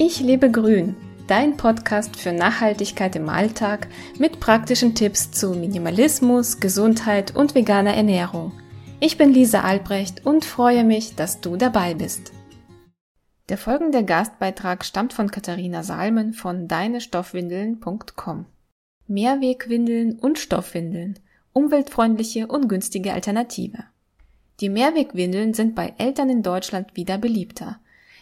Ich lebe grün, dein Podcast für Nachhaltigkeit im Alltag mit praktischen Tipps zu Minimalismus, Gesundheit und veganer Ernährung. Ich bin Lisa Albrecht und freue mich, dass du dabei bist. Der folgende Gastbeitrag stammt von Katharina Salmen von deinestoffwindeln.com. Mehrwegwindeln und Stoffwindeln. Umweltfreundliche und günstige Alternative. Die Mehrwegwindeln sind bei Eltern in Deutschland wieder beliebter.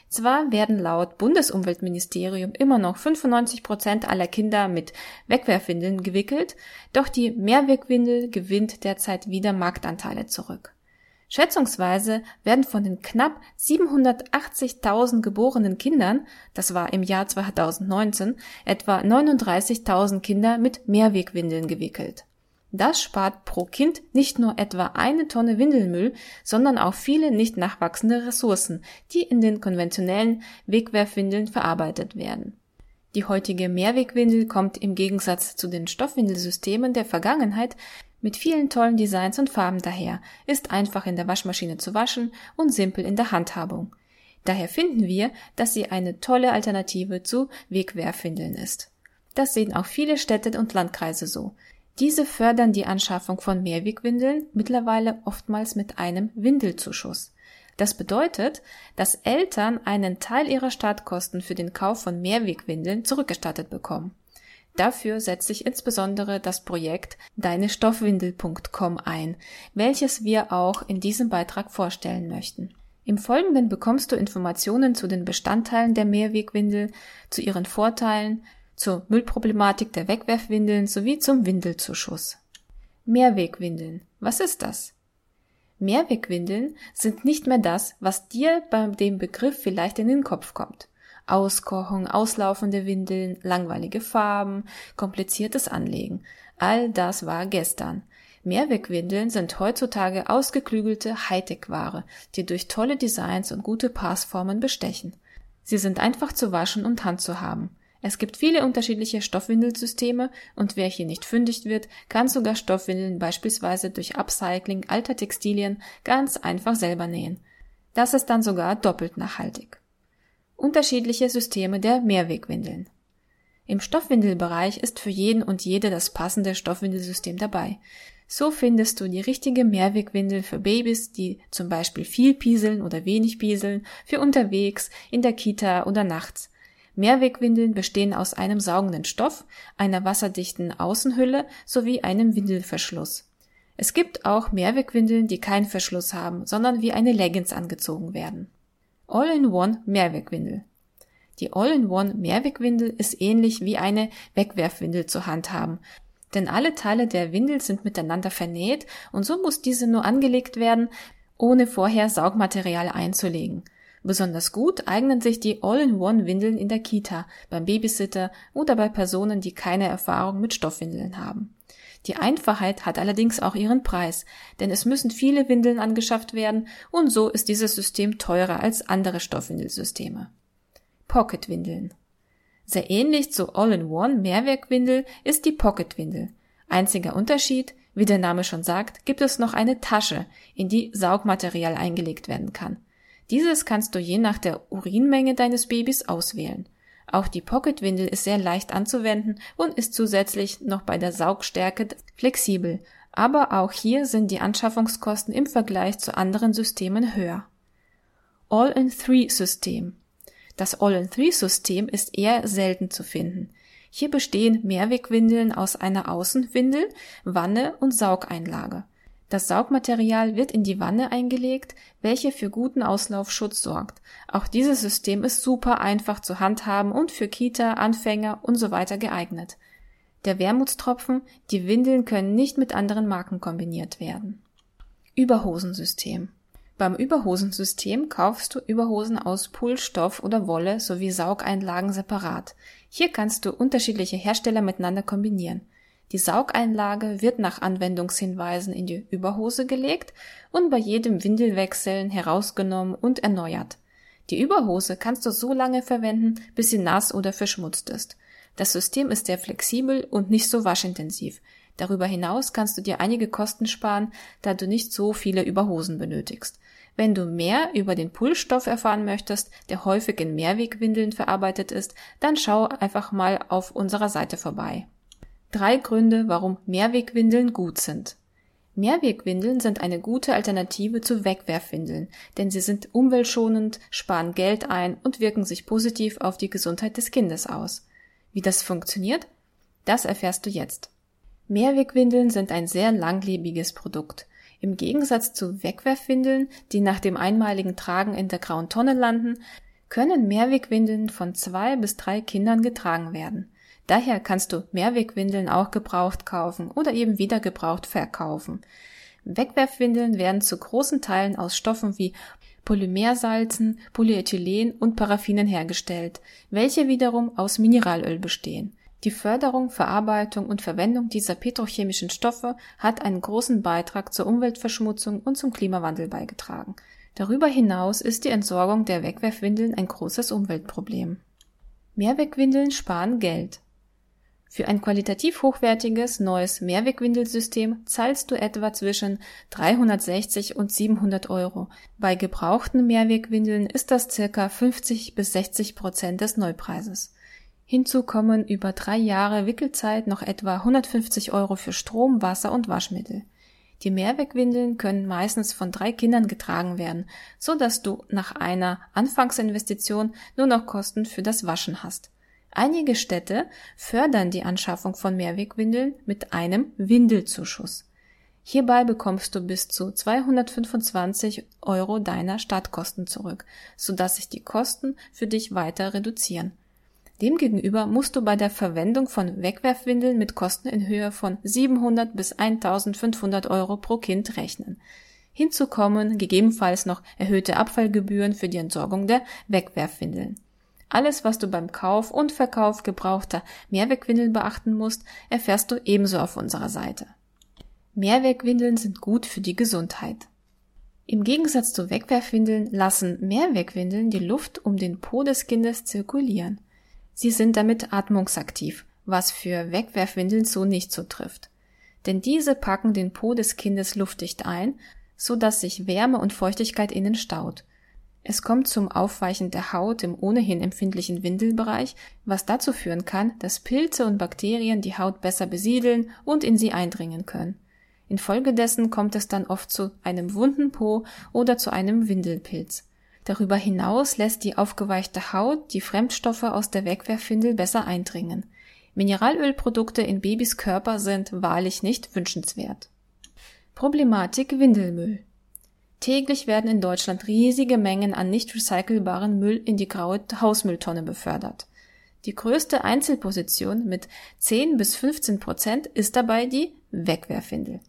Zwar werden laut Bundesumweltministerium immer noch 95 Prozent aller Kinder mit Wegwerfwindeln gewickelt, doch die Mehrwegwindel gewinnt derzeit wieder Marktanteile zurück. Schätzungsweise werden von den knapp 780.000 geborenen Kindern, das war im Jahr 2019, etwa 39.000 Kinder mit Mehrwegwindeln gewickelt. Das spart pro Kind nicht nur etwa eine Tonne Windelmüll, sondern auch viele nicht nachwachsende Ressourcen, die in den konventionellen Wegwerfwindeln verarbeitet werden. Die heutige Mehrwegwindel kommt im Gegensatz zu den Stoffwindelsystemen der Vergangenheit mit vielen tollen Designs und Farben daher, ist einfach in der Waschmaschine zu waschen und simpel in der Handhabung. Daher finden wir, dass sie eine tolle Alternative zu Wegwerfwindeln ist. Das sehen auch viele Städte und Landkreise so. Diese fördern die Anschaffung von Mehrwegwindeln mittlerweile oftmals mit einem Windelzuschuss. Das bedeutet, dass Eltern einen Teil ihrer Startkosten für den Kauf von Mehrwegwindeln zurückgestattet bekommen. Dafür setzt sich insbesondere das Projekt deinestoffwindel.com ein, welches wir auch in diesem Beitrag vorstellen möchten. Im Folgenden bekommst du Informationen zu den Bestandteilen der Mehrwegwindel, zu ihren Vorteilen, zur Müllproblematik der Wegwerfwindeln sowie zum Windelzuschuss. Mehrwegwindeln. Was ist das? Mehrwegwindeln sind nicht mehr das, was dir bei dem Begriff vielleicht in den Kopf kommt. Auskochung, auslaufende Windeln, langweilige Farben, kompliziertes Anlegen. All das war gestern. Mehrwegwindeln sind heutzutage ausgeklügelte Hightech-Ware, die durch tolle Designs und gute Passformen bestechen. Sie sind einfach zu waschen und handzuhaben. Es gibt viele unterschiedliche Stoffwindelsysteme und wer hier nicht fündig wird, kann sogar Stoffwindeln beispielsweise durch Upcycling alter Textilien ganz einfach selber nähen. Das ist dann sogar doppelt nachhaltig. Unterschiedliche Systeme der Mehrwegwindeln. Im Stoffwindelbereich ist für jeden und jede das passende Stoffwindelsystem dabei. So findest du die richtige Mehrwegwindel für Babys, die zum Beispiel viel pieseln oder wenig pieseln, für unterwegs, in der Kita oder nachts, Mehrwegwindeln bestehen aus einem saugenden Stoff, einer wasserdichten Außenhülle sowie einem Windelverschluss. Es gibt auch Mehrwegwindeln, die keinen Verschluss haben, sondern wie eine Leggings angezogen werden. All-in-One Mehrwegwindel. Die All-in-One Mehrwegwindel ist ähnlich wie eine Wegwerfwindel zu handhaben, denn alle Teile der Windel sind miteinander vernäht und so muss diese nur angelegt werden, ohne vorher Saugmaterial einzulegen. Besonders gut eignen sich die All-in-One-Windeln in der Kita, beim Babysitter oder bei Personen, die keine Erfahrung mit Stoffwindeln haben. Die Einfachheit hat allerdings auch ihren Preis, denn es müssen viele Windeln angeschafft werden und so ist dieses System teurer als andere Stoffwindelsysteme. Pocket-Windeln. Sehr ähnlich zu All-in-One Mehrwerkwindel ist die Pocket-Windel. Einziger Unterschied, wie der Name schon sagt, gibt es noch eine Tasche, in die Saugmaterial eingelegt werden kann. Dieses kannst du je nach der Urinmenge deines Babys auswählen. Auch die Pocketwindel ist sehr leicht anzuwenden und ist zusätzlich noch bei der Saugstärke flexibel. Aber auch hier sind die Anschaffungskosten im Vergleich zu anderen Systemen höher. All-in-Three-System. Das All-in-Three-System ist eher selten zu finden. Hier bestehen Mehrwegwindeln aus einer Außenwindel, Wanne und Saugeinlage. Das Saugmaterial wird in die Wanne eingelegt, welche für guten Auslaufschutz sorgt. Auch dieses System ist super einfach zu handhaben und für Kita, Anfänger und so weiter geeignet. Der Wermutstropfen, die Windeln können nicht mit anderen Marken kombiniert werden. Überhosensystem. Beim Überhosensystem kaufst du Überhosen aus Pullstoff oder Wolle sowie Saugeinlagen separat. Hier kannst du unterschiedliche Hersteller miteinander kombinieren. Die Saugeinlage wird nach Anwendungshinweisen in die Überhose gelegt und bei jedem Windelwechseln herausgenommen und erneuert. Die Überhose kannst du so lange verwenden, bis sie nass oder verschmutzt ist. Das System ist sehr flexibel und nicht so waschintensiv. Darüber hinaus kannst du dir einige Kosten sparen, da du nicht so viele Überhosen benötigst. Wenn du mehr über den Pullstoff erfahren möchtest, der häufig in Mehrwegwindeln verarbeitet ist, dann schau einfach mal auf unserer Seite vorbei. Drei Gründe, warum Mehrwegwindeln gut sind. Mehrwegwindeln sind eine gute Alternative zu Wegwerfwindeln, denn sie sind umweltschonend, sparen Geld ein und wirken sich positiv auf die Gesundheit des Kindes aus. Wie das funktioniert? Das erfährst du jetzt. Mehrwegwindeln sind ein sehr langlebiges Produkt. Im Gegensatz zu Wegwerfwindeln, die nach dem einmaligen Tragen in der grauen Tonne landen, können Mehrwegwindeln von zwei bis drei Kindern getragen werden. Daher kannst du Mehrwegwindeln auch gebraucht kaufen oder eben wieder gebraucht verkaufen. Wegwerfwindeln werden zu großen Teilen aus Stoffen wie Polymersalzen, Polyethylen und Paraffinen hergestellt, welche wiederum aus Mineralöl bestehen. Die Förderung, Verarbeitung und Verwendung dieser petrochemischen Stoffe hat einen großen Beitrag zur Umweltverschmutzung und zum Klimawandel beigetragen. Darüber hinaus ist die Entsorgung der Wegwerfwindeln ein großes Umweltproblem. Mehrwegwindeln sparen Geld. Für ein qualitativ hochwertiges neues Mehrwegwindelsystem zahlst du etwa zwischen 360 und 700 Euro. Bei gebrauchten Mehrwegwindeln ist das circa 50 bis 60 Prozent des Neupreises. Hinzu kommen über drei Jahre Wickelzeit noch etwa 150 Euro für Strom, Wasser und Waschmittel. Die Mehrwegwindeln können meistens von drei Kindern getragen werden, so dass du nach einer Anfangsinvestition nur noch Kosten für das Waschen hast. Einige Städte fördern die Anschaffung von Mehrwegwindeln mit einem Windelzuschuss. Hierbei bekommst du bis zu 225 Euro deiner Stadtkosten zurück, sodass sich die Kosten für dich weiter reduzieren. Demgegenüber musst du bei der Verwendung von Wegwerfwindeln mit Kosten in Höhe von 700 bis 1500 Euro pro Kind rechnen. Hinzu kommen gegebenenfalls noch erhöhte Abfallgebühren für die Entsorgung der Wegwerfwindeln. Alles, was du beim Kauf und Verkauf gebrauchter Mehrwegwindeln beachten musst, erfährst du ebenso auf unserer Seite. Mehrwegwindeln sind gut für die Gesundheit. Im Gegensatz zu Wegwerfwindeln lassen Mehrwegwindeln die Luft um den Po des Kindes zirkulieren. Sie sind damit atmungsaktiv, was für Wegwerfwindeln so nicht zutrifft. Denn diese packen den Po des Kindes luftdicht ein, so dass sich Wärme und Feuchtigkeit innen staut es kommt zum Aufweichen der Haut im ohnehin empfindlichen Windelbereich, was dazu führen kann, dass Pilze und Bakterien die Haut besser besiedeln und in sie eindringen können. Infolgedessen kommt es dann oft zu einem wunden Po oder zu einem Windelpilz. Darüber hinaus lässt die aufgeweichte Haut die Fremdstoffe aus der Wegwerfwindel besser eindringen. Mineralölprodukte in Babys Körper sind wahrlich nicht wünschenswert. Problematik Windelmüll Täglich werden in Deutschland riesige Mengen an nicht recycelbaren Müll in die graue Hausmülltonne befördert. Die größte Einzelposition mit 10 bis 15 Prozent ist dabei die Wegwerfwindel.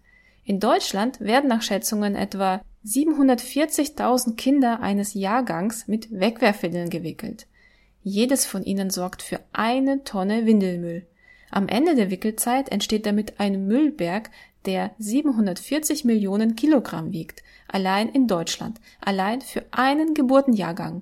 In Deutschland werden nach Schätzungen etwa 740.000 Kinder eines Jahrgangs mit Wegwerfwindeln gewickelt. Jedes von ihnen sorgt für eine Tonne Windelmüll. Am Ende der Wickelzeit entsteht damit ein Müllberg, der 740 Millionen Kilogramm wiegt, allein in Deutschland, allein für einen Geburtenjahrgang.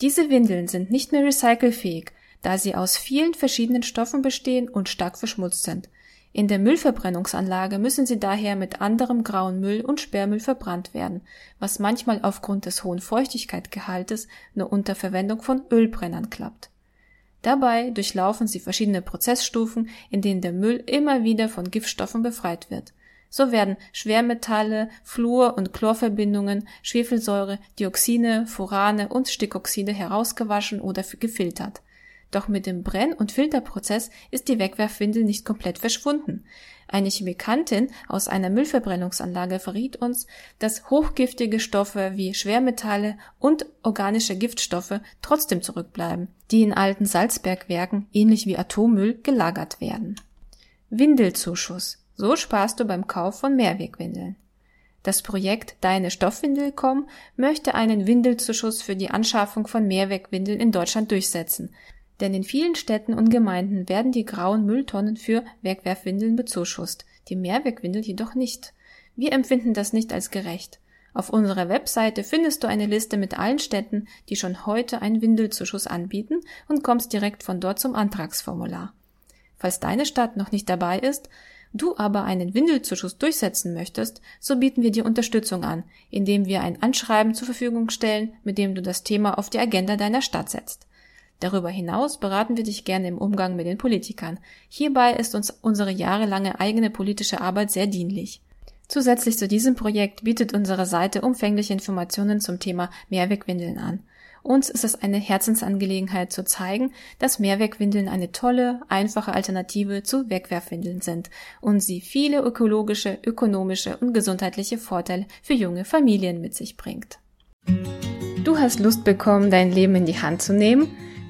Diese Windeln sind nicht mehr recycelfähig, da sie aus vielen verschiedenen Stoffen bestehen und stark verschmutzt sind. In der Müllverbrennungsanlage müssen sie daher mit anderem grauen Müll und Sperrmüll verbrannt werden, was manchmal aufgrund des hohen Feuchtigkeitsgehaltes nur unter Verwendung von Ölbrennern klappt. Dabei durchlaufen sie verschiedene Prozessstufen, in denen der Müll immer wieder von Giftstoffen befreit wird. So werden Schwermetalle, Fluor- und Chlorverbindungen, Schwefelsäure, Dioxine, Furane und Stickoxide herausgewaschen oder gefiltert. Doch mit dem Brenn- und Filterprozess ist die Wegwerfwindel nicht komplett verschwunden. Eine Chemikantin aus einer Müllverbrennungsanlage verriet uns, dass hochgiftige Stoffe wie Schwermetalle und organische Giftstoffe trotzdem zurückbleiben, die in alten Salzbergwerken ähnlich wie Atommüll gelagert werden. Windelzuschuss. So sparst du beim Kauf von Mehrwegwindeln. Das Projekt Deine Stoffwindel.com möchte einen Windelzuschuss für die Anschaffung von Mehrwegwindeln in Deutschland durchsetzen, denn in vielen Städten und Gemeinden werden die grauen Mülltonnen für Wegwerfwindeln bezuschusst, die Mehrwegwindel jedoch nicht. Wir empfinden das nicht als gerecht. Auf unserer Webseite findest du eine Liste mit allen Städten, die schon heute einen Windelzuschuss anbieten und kommst direkt von dort zum Antragsformular. Falls deine Stadt noch nicht dabei ist, du aber einen Windelzuschuss durchsetzen möchtest, so bieten wir dir Unterstützung an, indem wir ein Anschreiben zur Verfügung stellen, mit dem du das Thema auf die Agenda deiner Stadt setzt. Darüber hinaus beraten wir dich gerne im Umgang mit den Politikern. Hierbei ist uns unsere jahrelange eigene politische Arbeit sehr dienlich. Zusätzlich zu diesem Projekt bietet unsere Seite umfängliche Informationen zum Thema Mehrwegwindeln an. Uns ist es eine Herzensangelegenheit zu zeigen, dass Mehrwegwindeln eine tolle, einfache Alternative zu Wegwerfwindeln sind und sie viele ökologische, ökonomische und gesundheitliche Vorteile für junge Familien mit sich bringt. Du hast Lust bekommen, dein Leben in die Hand zu nehmen?